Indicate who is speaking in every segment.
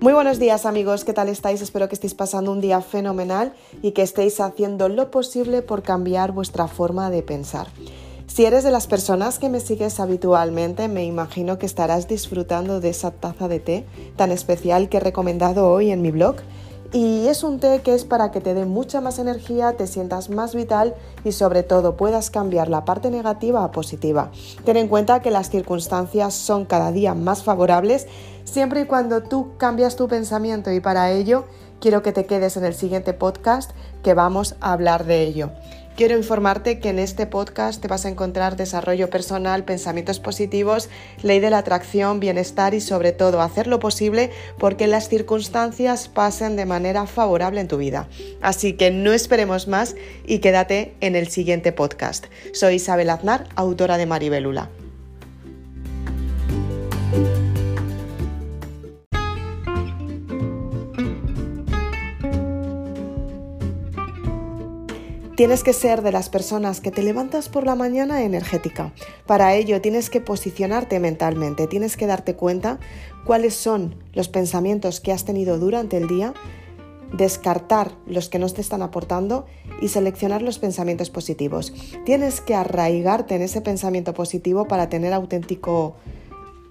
Speaker 1: Muy buenos días amigos, ¿qué tal estáis? Espero que estéis pasando un día fenomenal y que estéis haciendo lo posible por cambiar vuestra forma de pensar. Si eres de las personas que me sigues habitualmente, me imagino que estarás disfrutando de esa taza de té tan especial que he recomendado hoy en mi blog. Y es un té que es para que te dé mucha más energía, te sientas más vital y sobre todo puedas cambiar la parte negativa a positiva. Ten en cuenta que las circunstancias son cada día más favorables siempre y cuando tú cambias tu pensamiento y para ello quiero que te quedes en el siguiente podcast que vamos a hablar de ello. Quiero informarte que en este podcast te vas a encontrar desarrollo personal, pensamientos positivos, ley de la atracción, bienestar y sobre todo hacer lo posible porque las circunstancias pasen de manera favorable en tu vida. Así que no esperemos más y quédate en el siguiente podcast. Soy Isabel Aznar, autora de Maribelula. Tienes que ser de las personas que te levantas por la mañana energética. Para ello tienes que posicionarte mentalmente, tienes que darte cuenta cuáles son los pensamientos que has tenido durante el día, descartar los que no te están aportando y seleccionar los pensamientos positivos. Tienes que arraigarte en ese pensamiento positivo para tener auténtico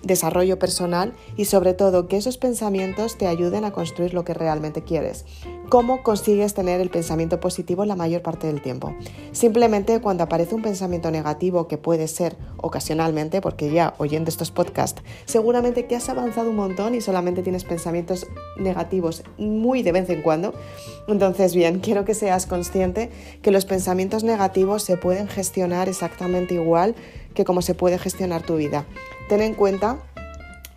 Speaker 1: desarrollo personal y sobre todo que esos pensamientos te ayuden a construir lo que realmente quieres. ¿Cómo consigues tener el pensamiento positivo la mayor parte del tiempo? Simplemente cuando aparece un pensamiento negativo que puede ser ocasionalmente, porque ya oyendo estos podcasts, seguramente que has avanzado un montón y solamente tienes pensamientos negativos muy de vez en cuando. Entonces, bien, quiero que seas consciente que los pensamientos negativos se pueden gestionar exactamente igual que como se puede gestionar tu vida. Ten en cuenta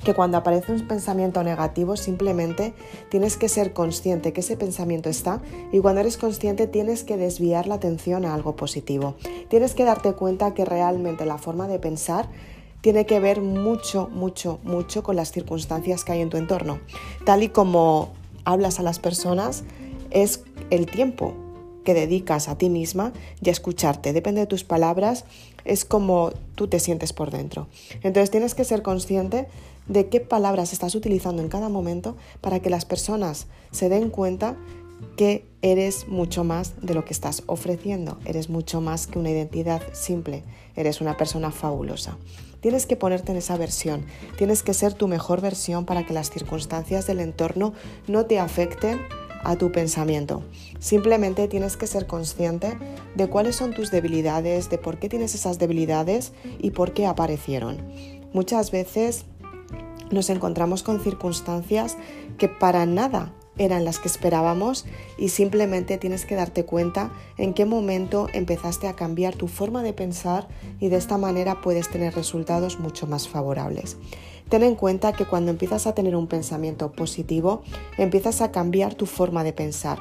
Speaker 1: que cuando aparece un pensamiento negativo simplemente tienes que ser consciente que ese pensamiento está y cuando eres consciente tienes que desviar la atención a algo positivo. Tienes que darte cuenta que realmente la forma de pensar tiene que ver mucho, mucho, mucho con las circunstancias que hay en tu entorno. Tal y como hablas a las personas es el tiempo que dedicas a ti misma y a escucharte. Depende de tus palabras, es como tú te sientes por dentro. Entonces tienes que ser consciente de qué palabras estás utilizando en cada momento para que las personas se den cuenta que eres mucho más de lo que estás ofreciendo, eres mucho más que una identidad simple, eres una persona fabulosa. Tienes que ponerte en esa versión, tienes que ser tu mejor versión para que las circunstancias del entorno no te afecten a tu pensamiento. Simplemente tienes que ser consciente de cuáles son tus debilidades, de por qué tienes esas debilidades y por qué aparecieron. Muchas veces nos encontramos con circunstancias que para nada eran las que esperábamos y simplemente tienes que darte cuenta en qué momento empezaste a cambiar tu forma de pensar y de esta manera puedes tener resultados mucho más favorables. Ten en cuenta que cuando empiezas a tener un pensamiento positivo, empiezas a cambiar tu forma de pensar.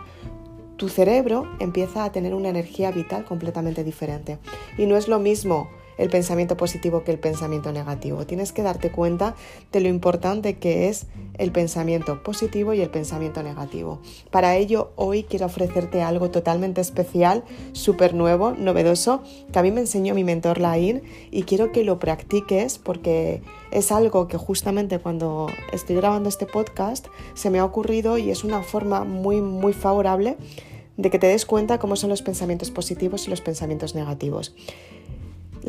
Speaker 1: Tu cerebro empieza a tener una energía vital completamente diferente. Y no es lo mismo el pensamiento positivo que el pensamiento negativo. Tienes que darte cuenta de lo importante que es el pensamiento positivo y el pensamiento negativo. Para ello, hoy quiero ofrecerte algo totalmente especial, súper nuevo, novedoso, que a mí me enseñó mi mentor Lain y quiero que lo practiques porque es algo que justamente cuando estoy grabando este podcast se me ha ocurrido y es una forma muy, muy favorable de que te des cuenta cómo son los pensamientos positivos y los pensamientos negativos.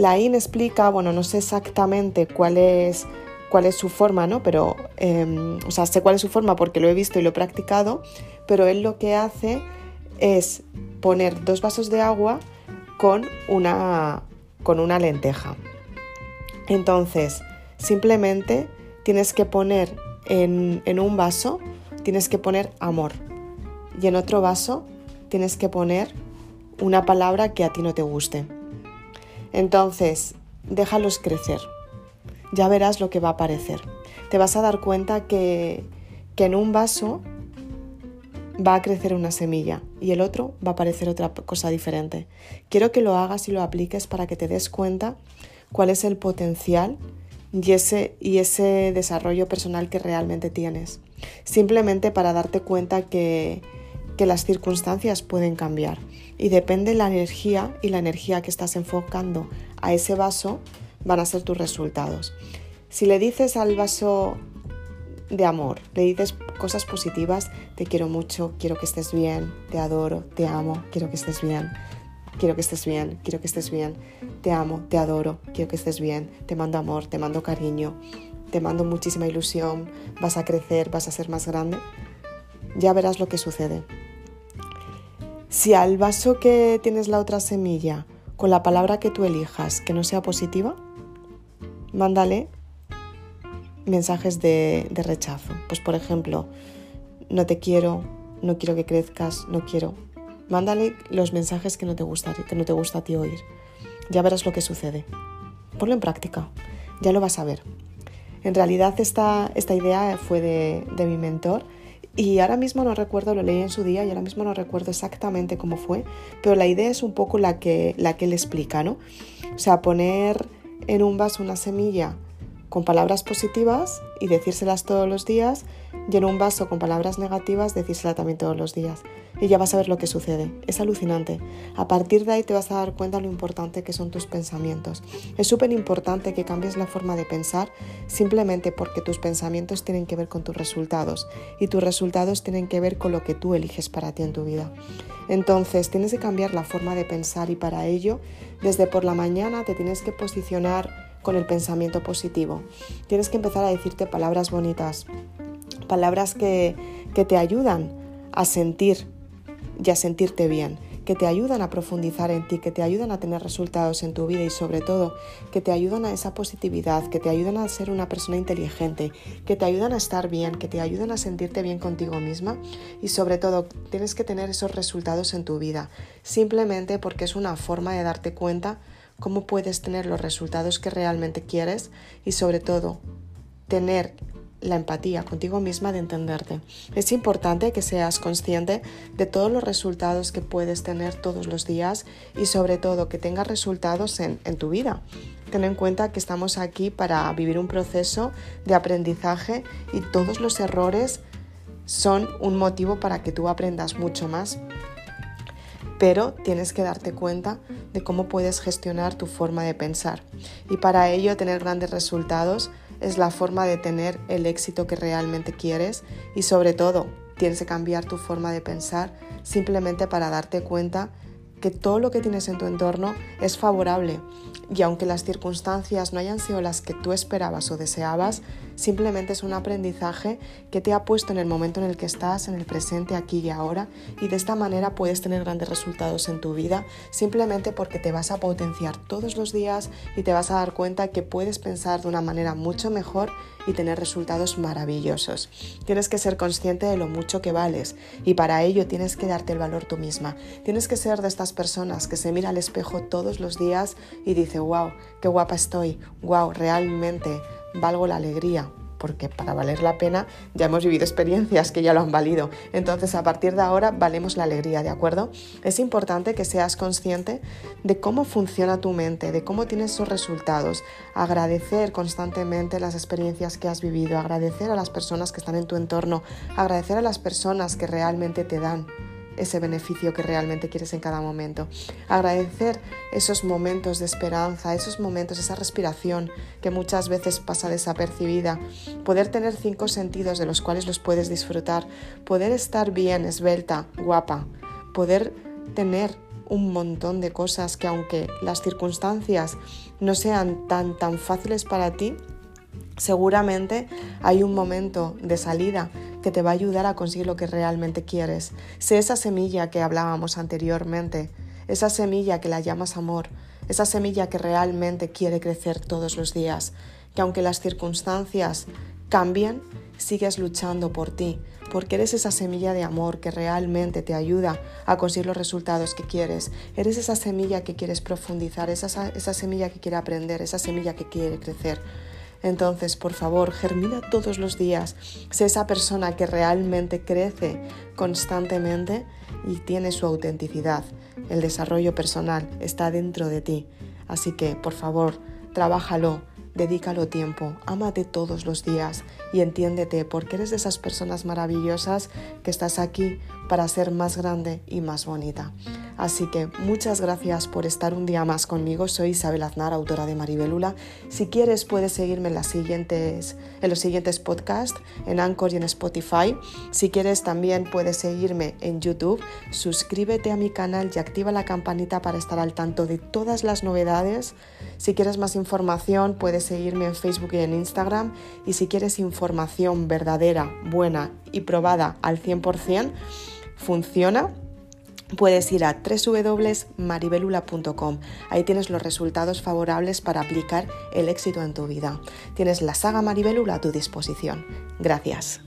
Speaker 1: La IN explica, bueno, no sé exactamente cuál es, cuál es su forma, ¿no? Pero, em, o sea, sé cuál es su forma porque lo he visto y lo he practicado, pero él lo que hace es poner dos vasos de agua con una, con una lenteja. Entonces, simplemente tienes que poner en, en un vaso, tienes que poner amor. Y en otro vaso tienes que poner una palabra que a ti no te guste. Entonces, déjalos crecer. Ya verás lo que va a aparecer. Te vas a dar cuenta que, que en un vaso va a crecer una semilla y el otro va a aparecer otra cosa diferente. Quiero que lo hagas y lo apliques para que te des cuenta cuál es el potencial y ese, y ese desarrollo personal que realmente tienes. Simplemente para darte cuenta que, que las circunstancias pueden cambiar y depende la energía y la energía que estás enfocando a ese vaso van a ser tus resultados. Si le dices al vaso de amor, le dices cosas positivas, te quiero mucho, quiero que estés bien, te adoro, te amo, quiero que estés bien, quiero que estés bien, quiero que estés bien, te amo, te adoro, quiero que estés bien, te mando amor, te mando cariño, te mando muchísima ilusión, vas a crecer, vas a ser más grande, ya verás lo que sucede. Si al vaso que tienes la otra semilla, con la palabra que tú elijas, que no sea positiva, mándale mensajes de, rechazo. Pues por ejemplo, no te quiero, no quiero que crezcas, no quiero. Mándale los mensajes que no te gusta, que no te gusta a ti oír. Ya verás lo que sucede. Ponlo en práctica, ya lo vas a ver. En realidad esta, esta idea fue de, de mi mentor y ahora mismo no recuerdo, lo leí en su día y ahora mismo no recuerdo exactamente cómo fue, pero la idea es un poco la que, la que él explica, ¿no? O sea, poner en un vaso una semilla con palabras positivas y decírselas todos los días y en un vaso con palabras negativas decírsela también todos los días. Y ya vas a ver lo que sucede. Es alucinante. A partir de ahí te vas a dar cuenta lo importante que son tus pensamientos. Es súper importante que cambies la forma de pensar simplemente porque tus pensamientos tienen que ver con tus resultados y tus resultados tienen que ver con lo que tú eliges para ti en tu vida. Entonces tienes que cambiar la forma de pensar y para ello desde por la mañana te tienes que posicionar con el pensamiento positivo. Tienes que empezar a decirte palabras bonitas, palabras que, que te ayudan a sentir y a sentirte bien, que te ayudan a profundizar en ti, que te ayudan a tener resultados en tu vida y sobre todo que te ayudan a esa positividad, que te ayudan a ser una persona inteligente, que te ayudan a estar bien, que te ayudan a sentirte bien contigo misma y sobre todo tienes que tener esos resultados en tu vida, simplemente porque es una forma de darte cuenta cómo puedes tener los resultados que realmente quieres y sobre todo tener la empatía contigo misma de entenderte. Es importante que seas consciente de todos los resultados que puedes tener todos los días y sobre todo que tengas resultados en, en, tu vida. Ten en cuenta que estamos aquí para vivir un proceso de aprendizaje y todos los errores son un motivo para que tú aprendas mucho más pero tienes que darte cuenta de cómo puedes gestionar tu forma de pensar. Y para ello tener grandes resultados es la forma de tener el éxito que realmente quieres y sobre todo tienes que cambiar tu forma de pensar simplemente para darte cuenta que todo lo que tienes en tu entorno es favorable y aunque las circunstancias no hayan sido las que tú esperabas o deseabas, simplemente es un aprendizaje que te ha puesto en el momento en el que estás, en el presente, aquí y ahora, y de esta manera puedes tener grandes resultados en tu vida, simplemente porque te vas a potenciar todos los días y te vas a dar cuenta que puedes pensar de una manera mucho mejor y tener resultados maravillosos. Tienes que ser consciente de lo mucho que vales y para ello tienes que darte el valor tú misma. Tienes que ser de estas personas que se mira al espejo todos los días y dice, wow, qué guapa estoy, wow, realmente valgo la alegría, porque para valer la pena ya hemos vivido experiencias que ya lo han valido. Entonces, a partir de ahora, valemos la alegría, ¿de acuerdo? Es importante que seas consciente de cómo funciona tu mente, de cómo tienes esos resultados. Agradecer constantemente las experiencias que has vivido, agradecer a las personas que están en tu entorno, agradecer a las personas que realmente te dan ese beneficio que realmente quieres en cada momento. Agradecer esos momentos de esperanza, esos momentos, esa respiración que muchas veces pasa desapercibida. Poder tener cinco sentidos de los cuales los puedes disfrutar. Poder estar bien, esbelta, guapa. Poder tener un montón de cosas que aunque las circunstancias no sean tan tan fáciles para ti, seguramente hay un momento de salida que te va a ayudar a conseguir lo que realmente quieres. Sé esa semilla que hablábamos anteriormente, esa semilla que la llamas amor, esa semilla que realmente quiere crecer todos los días, que aunque las circunstancias cambien, sigues luchando por ti, porque eres esa semilla de amor que realmente te ayuda a conseguir los resultados que quieres. Eres esa semilla que quieres profundizar, esa, esa semilla que quiere aprender, esa semilla que quiere crecer. Entonces, por favor, germina todos los días. Sé esa persona que realmente crece constantemente y tiene su autenticidad. El desarrollo personal está dentro de ti. Así que, por favor, trabájalo, dedícalo tiempo, ámate todos los días y entiéndete porque eres de esas personas maravillosas que estás aquí para ser más grande y más bonita. Así que muchas gracias por estar un día más conmigo. Soy Isabel Aznar, autora de Maribelula. Si quieres puedes seguirme en, los siguientes podcasts, en Anchor y en Spotify. Si quieres también puedes seguirme en YouTube. Suscríbete a mi canal y activa la campanita para estar al tanto de todas las novedades. Si quieres más información puedes seguirme en Facebook y en Instagram. Y si quieres información verdadera, buena y probada al 100%, funciona puedes ir a www.maribelula.com. Ahí tienes los resultados favorables para aplicar el éxito en tu vida. Tienes la saga Maribelula a tu disposición. Gracias.